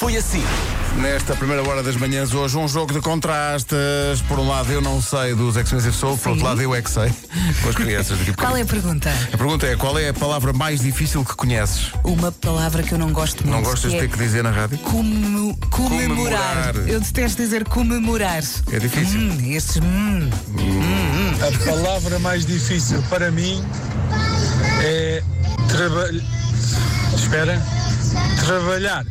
foi assim. Nesta primeira hora das manhãs, hoje, um jogo de contrastes. Por um lado, eu não sei dos Expensive Soul, por outro lado, eu é que sei. Com as crianças daqui Qual é a pergunta? A pergunta é: qual é a palavra mais difícil que conheces? Uma palavra que eu não gosto muito. Não gostas de ter que dizer na rádio? é comemo- comemorar. Comemorar. Eu detesto dizer comemorar. É difícil. Hum, estes hum. A palavra mais difícil para mim é trabalhar. Espera. Trabalhar.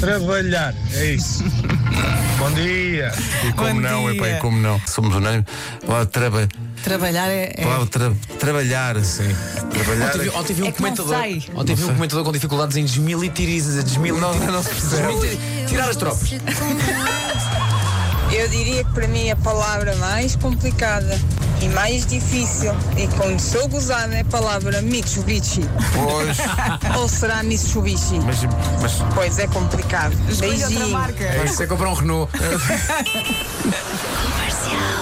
Trabalhar. É isso. Bom dia. E como Bom não, é dia. pá, e como não? Somos unânimes. A palavra traba, Trabalhar é. é- palavra tra- trabalhar. Sim. Trabalhar. Ontem vi, ontem vi um É que não comentador. Ontem vi um comentador com dificuldades em desmilitar. Desmilitar. Não, não se percebe. Tirar as tropas. Eu diria que para mim a palavra mais complicada e mais difícil e quando sou gozada é a palavra Mitsubishi. Pois. Ou será Mitsubishi? Mas, mas Pois é complicado. Beijinho. marca. É isso, é comprar um Renault.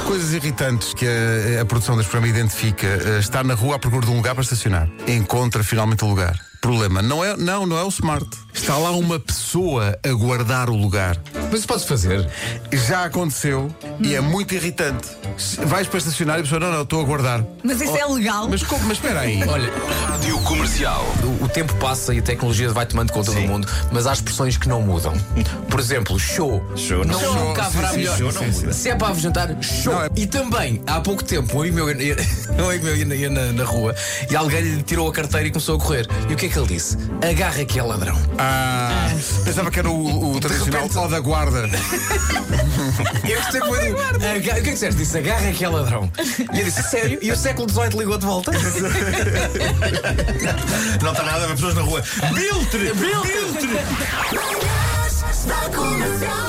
coisas irritantes que a, a produção deste programa identifica. eh, Está na rua à procura de um lugar para estacionar. Encontra finalmente o lugar. Problema, não é, não, não é o smart. Está lá uma pessoa a guardar o lugar. Mas isso pode fazer. Já aconteceu e é muito irritante. Vais para estacionar e a pessoa, não, não, estou a guardar. Mas isso é legal? Mas como? Mas espera aí. Olha, Rádio Comercial. o, o tempo passa e a tecnologia vai tomando conta do mundo, mas há expressões que não mudam. Por exemplo, show. Show não não muda. nunca haverá sim, sim, melhor. show não muda. Se é para jantar, show. Não, é- E também, há pouco tempo, um amigo meu, ia, um amigo meu ia, na- ia na, na rua e alguém lhe tirou a carteira e começou a correr. E o que é que ele disse? Agarra que é ladrão. Ah, pensava que era o, o tradicional repente- ó da guarda. Eu gostei muito. O que é que disseste? Disse agarra que é ladrão. E eu disse, sério? E o século XVIII ligou de volta? Não está nada ver pessoas na rua. Biltre! Biltre!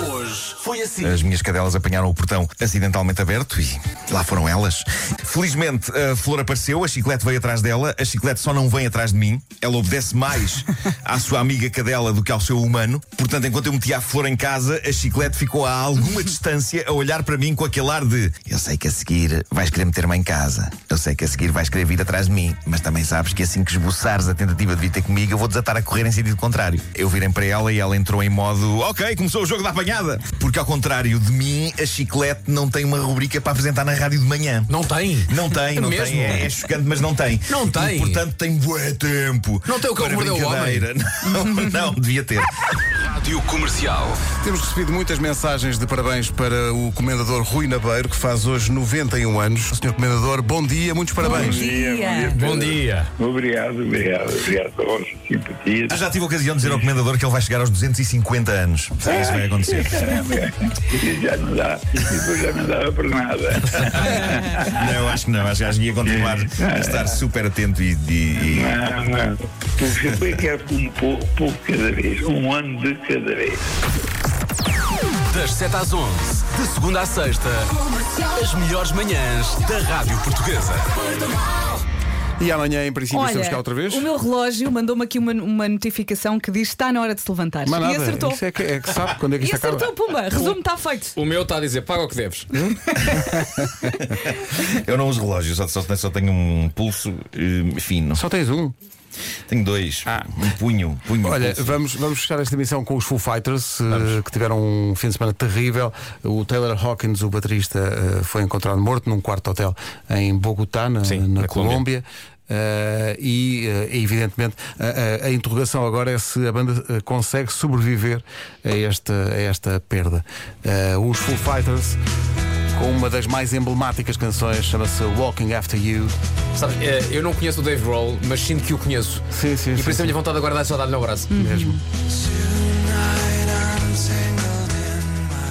Hoje foi assim. As minhas cadelas apanharam o portão acidentalmente aberto e lá foram elas. Felizmente, a flor apareceu, a chiclete veio atrás dela, a chiclete só não vem atrás de mim. Ela obedece mais à sua amiga cadela do que ao seu humano. Portanto, enquanto eu metia a flor em casa, a chiclete ficou a alguma distância a olhar para mim com aquele ar de Eu sei que a seguir vais querer meter-me em casa. Eu sei que a seguir vais querer vir atrás de mim. Mas também sabes que assim que esboçares a tentativa de vir ter comigo, eu vou desatar a correr em sentido contrário. Eu virei para ela e ela entrou em modo Ok, começou o jogo da apanhada. Porque ao contrário de mim, a chiclete não tem uma rubrica para apresentar na rádio de manhã. Não tem. Não tem, não Mesmo? tem. É, é chocante, mas não tem. Não tem. E, portanto, tem bué tempo. Não tem o para mordeu o brincadeira. Não, não, devia ter. Rádio Comercial. Temos recebido muitas mensagens de parabéns para o comendador Rui Nabeiro, que faz hoje 91 anos. Senhor Comendador, bom dia, muitos parabéns. Bom dia. Bom dia. Obrigado, obrigado, obrigado pela vossa simpatia. Eu já tive a ocasião de dizer ao comendador que ele vai chegar aos 250 anos. Isso vai acontecer. Já não dá, isso já não dava para nada. Não, acho que não. Acho que ia continuar a estar super atento e. e- e- Não, não. Porque eu quero um pouco, pouco cada vez, um ano de cada vez. Das 7 às 11, de segunda à sexta, as melhores manhãs da Rádio Portuguesa. E amanhã, em princípio, estamos cá outra vez. o meu relógio mandou-me aqui uma, uma notificação que diz está na hora de se levantar. Mas e nada, acertou. Isso é, que, é que sabe quando é que E isto acaba. acertou, pumba. Resumo está feito. O meu está a dizer, paga o que deves. Eu não uso relógios, só, só, só tenho um pulso eh, fino. Só tens um. Tenho dois. Um punho. punho Olha, pulso. vamos, vamos fechar esta emissão com os Foo Fighters, eh, que tiveram um fim de semana terrível. O Taylor Hawkins, o baterista, eh, foi encontrado morto num quarto hotel em Bogotá, na, Sim, na na Colômbia. Colômbia. Eh, e eh, evidentemente a, a- a interrogação agora é se a banda consegue sobreviver a esta, a esta perda. Eh, os Foo Fighters com uma das mais emblemáticas canções chama-se Walking After You. Eh, eu não conheço o Dave Grohl, mas sinto que o conheço. Sim, sim, E sim, por isso sim. a minha vontade agora é só dar-lhe um abraço. mesmo.